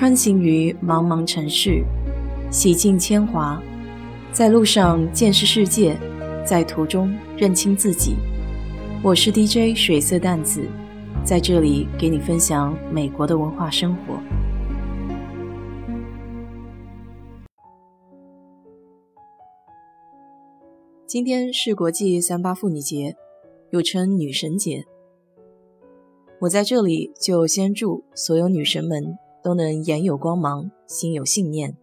穿行于茫茫城市，洗尽铅华，在路上见识世界，在途中认清自己。我是 DJ 水色淡子，在这里给你分享美国的文化生活。今天是国际三八妇女节，又称女神节。我在这里就先祝所有女神们。都能眼有光芒，心有信念，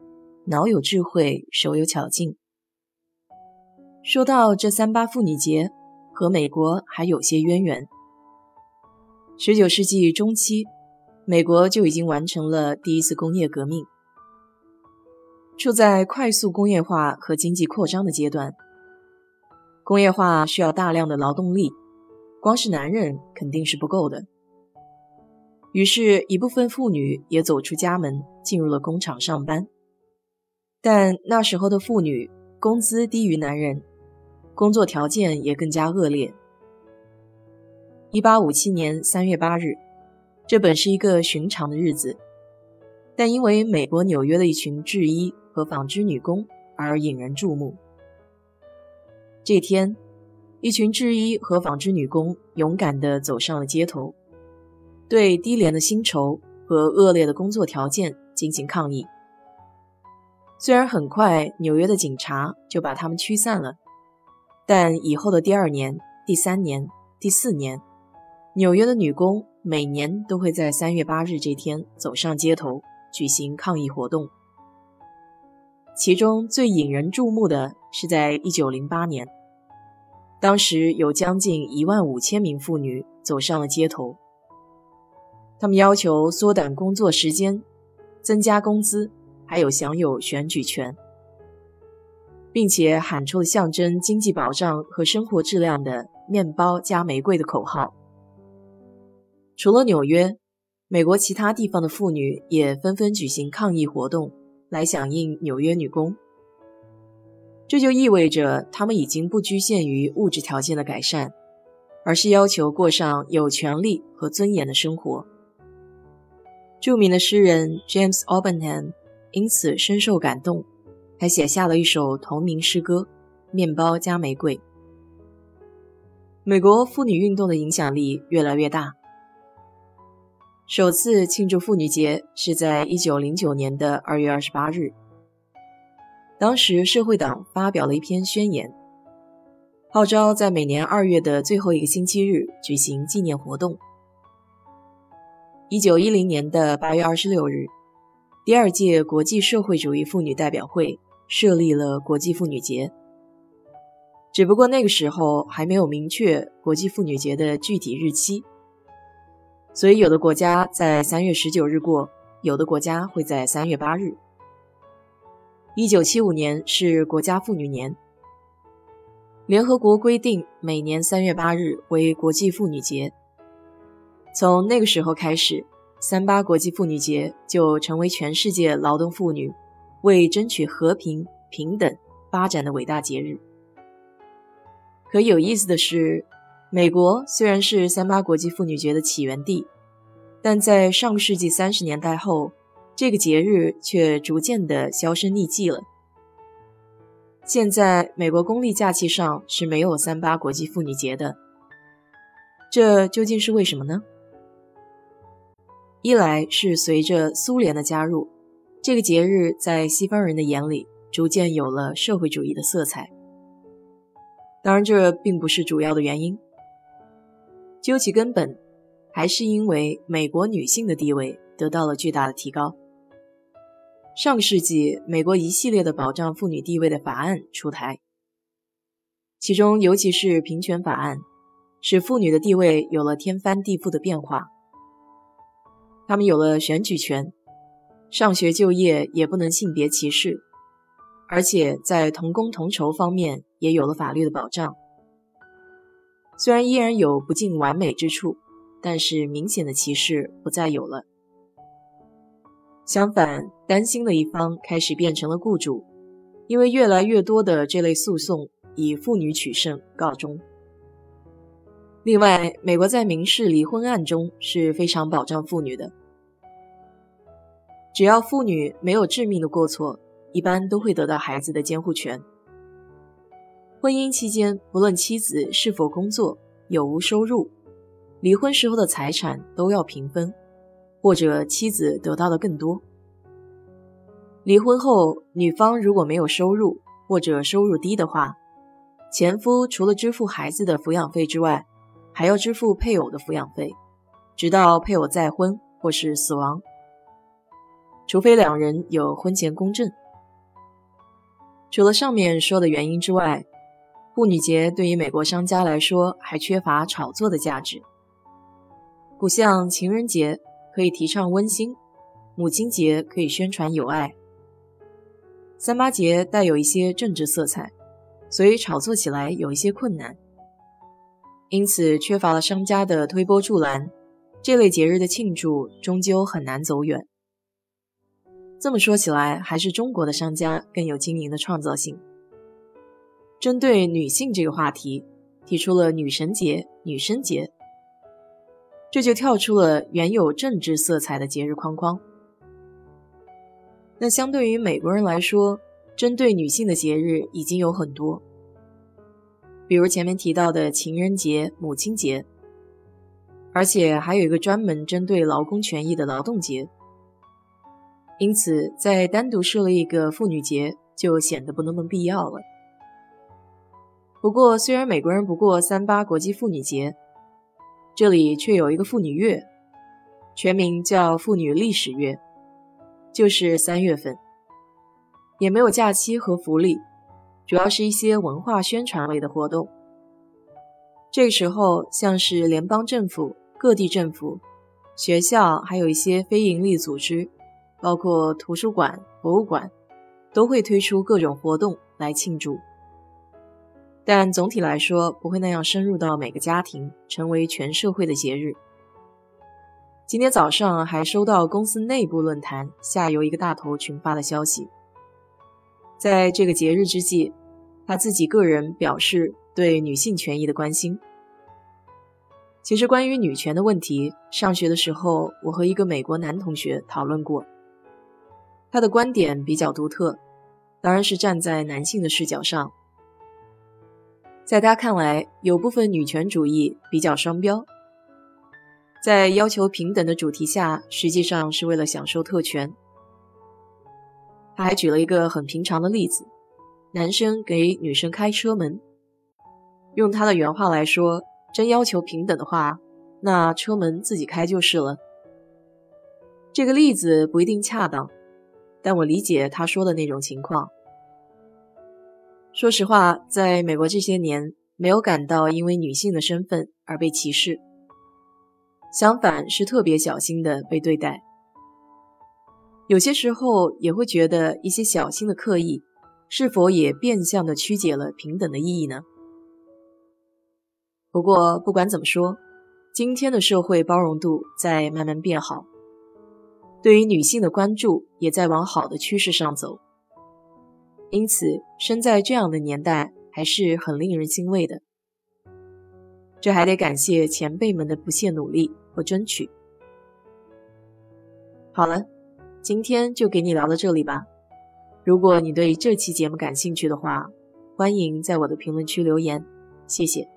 脑有智慧，手有巧劲。说到这三八妇女节，和美国还有些渊源。十九世纪中期，美国就已经完成了第一次工业革命，处在快速工业化和经济扩张的阶段。工业化需要大量的劳动力，光是男人肯定是不够的。于是，一部分妇女也走出家门，进入了工厂上班。但那时候的妇女工资低于男人，工作条件也更加恶劣。一八五七年三月八日，这本是一个寻常的日子，但因为美国纽约的一群制衣和纺织女工而引人注目。这天，一群制衣和纺织女工勇敢地走上了街头。对低廉的薪酬和恶劣的工作条件进行抗议。虽然很快纽约的警察就把他们驱散了，但以后的第二年、第三年、第四年，纽约的女工每年都会在三月八日这天走上街头举行抗议活动。其中最引人注目的是在一九零八年，当时有将近一万五千名妇女走上了街头。他们要求缩短工作时间、增加工资，还有享有选举权，并且喊出了象征经济保障和生活质量的“面包加玫瑰”的口号。除了纽约，美国其他地方的妇女也纷纷举行抗议活动，来响应纽约女工。这就意味着他们已经不局限于物质条件的改善，而是要求过上有权利和尊严的生活。著名的诗人 James Albenham 因此深受感动，还写下了一首同名诗歌《面包加玫瑰》。美国妇女运动的影响力越来越大。首次庆祝妇女节是在1909年的2月28日，当时社会党发表了一篇宣言，号召在每年二月的最后一个星期日举行纪念活动。一九一零年的八月二十六日，第二届国际社会主义妇女代表会设立了国际妇女节。只不过那个时候还没有明确国际妇女节的具体日期，所以有的国家在三月十九日过，有的国家会在三月八日。一九七五年是国家妇女年，联合国规定每年三月八日为国际妇女节。从那个时候开始，三八国际妇女节就成为全世界劳动妇女为争取和平、平等、发展的伟大节日。可有意思的是，美国虽然是三八国际妇女节的起源地，但在上个世纪三十年代后，这个节日却逐渐的销声匿迹了。现在，美国公立假期上是没有三八国际妇女节的，这究竟是为什么呢？一来是随着苏联的加入，这个节日在西方人的眼里逐渐有了社会主义的色彩。当然，这并不是主要的原因。究其根本，还是因为美国女性的地位得到了巨大的提高。上个世纪，美国一系列的保障妇女地位的法案出台，其中尤其是平权法案，使妇女的地位有了天翻地覆的变化。他们有了选举权，上学就业也不能性别歧视，而且在同工同酬方面也有了法律的保障。虽然依然有不尽完美之处，但是明显的歧视不再有了。相反，担心的一方开始变成了雇主，因为越来越多的这类诉讼以妇女取胜告终。另外，美国在民事离婚案中是非常保障妇女的。只要妇女没有致命的过错，一般都会得到孩子的监护权。婚姻期间，不论妻子是否工作、有无收入，离婚时候的财产都要平分，或者妻子得到的更多。离婚后，女方如果没有收入或者收入低的话，前夫除了支付孩子的抚养费之外，还要支付配偶的抚养费，直到配偶再婚或是死亡。除非两人有婚前公证。除了上面说的原因之外，妇女节对于美国商家来说还缺乏炒作的价值，不像情人节可以提倡温馨，母亲节可以宣传友爱，三八节带有一些政治色彩，所以炒作起来有一些困难。因此，缺乏了商家的推波助澜，这类节日的庆祝终究很难走远。这么说起来，还是中国的商家更有经营的创造性。针对女性这个话题，提出了女神节、女生节，这就跳出了原有政治色彩的节日框框。那相对于美国人来说，针对女性的节日已经有很多，比如前面提到的情人节、母亲节，而且还有一个专门针对劳工权益的劳动节。因此，在单独设立一个妇女节就显得不那么必要了。不过，虽然美国人不过三八国际妇女节，这里却有一个妇女月，全名叫妇女历史月，就是三月份，也没有假期和福利，主要是一些文化宣传类的活动。这个时候，像是联邦政府、各地政府、学校，还有一些非营利组织。包括图书馆、博物馆，都会推出各种活动来庆祝，但总体来说不会那样深入到每个家庭，成为全社会的节日。今天早上还收到公司内部论坛下游一个大头群发的消息，在这个节日之际，他自己个人表示对女性权益的关心。其实关于女权的问题，上学的时候我和一个美国男同学讨论过。他的观点比较独特，当然是站在男性的视角上。在他看来，有部分女权主义比较双标，在要求平等的主题下，实际上是为了享受特权。他还举了一个很平常的例子：男生给女生开车门，用他的原话来说，真要求平等的话，那车门自己开就是了。这个例子不一定恰当。但我理解他说的那种情况。说实话，在美国这些年，没有感到因为女性的身份而被歧视，相反是特别小心的被对待。有些时候也会觉得一些小心的刻意，是否也变相的曲解了平等的意义呢？不过不管怎么说，今天的社会包容度在慢慢变好。对于女性的关注也在往好的趋势上走，因此生在这样的年代还是很令人欣慰的。这还得感谢前辈们的不懈努力和争取。好了，今天就给你聊到这里吧。如果你对这期节目感兴趣的话，欢迎在我的评论区留言，谢谢。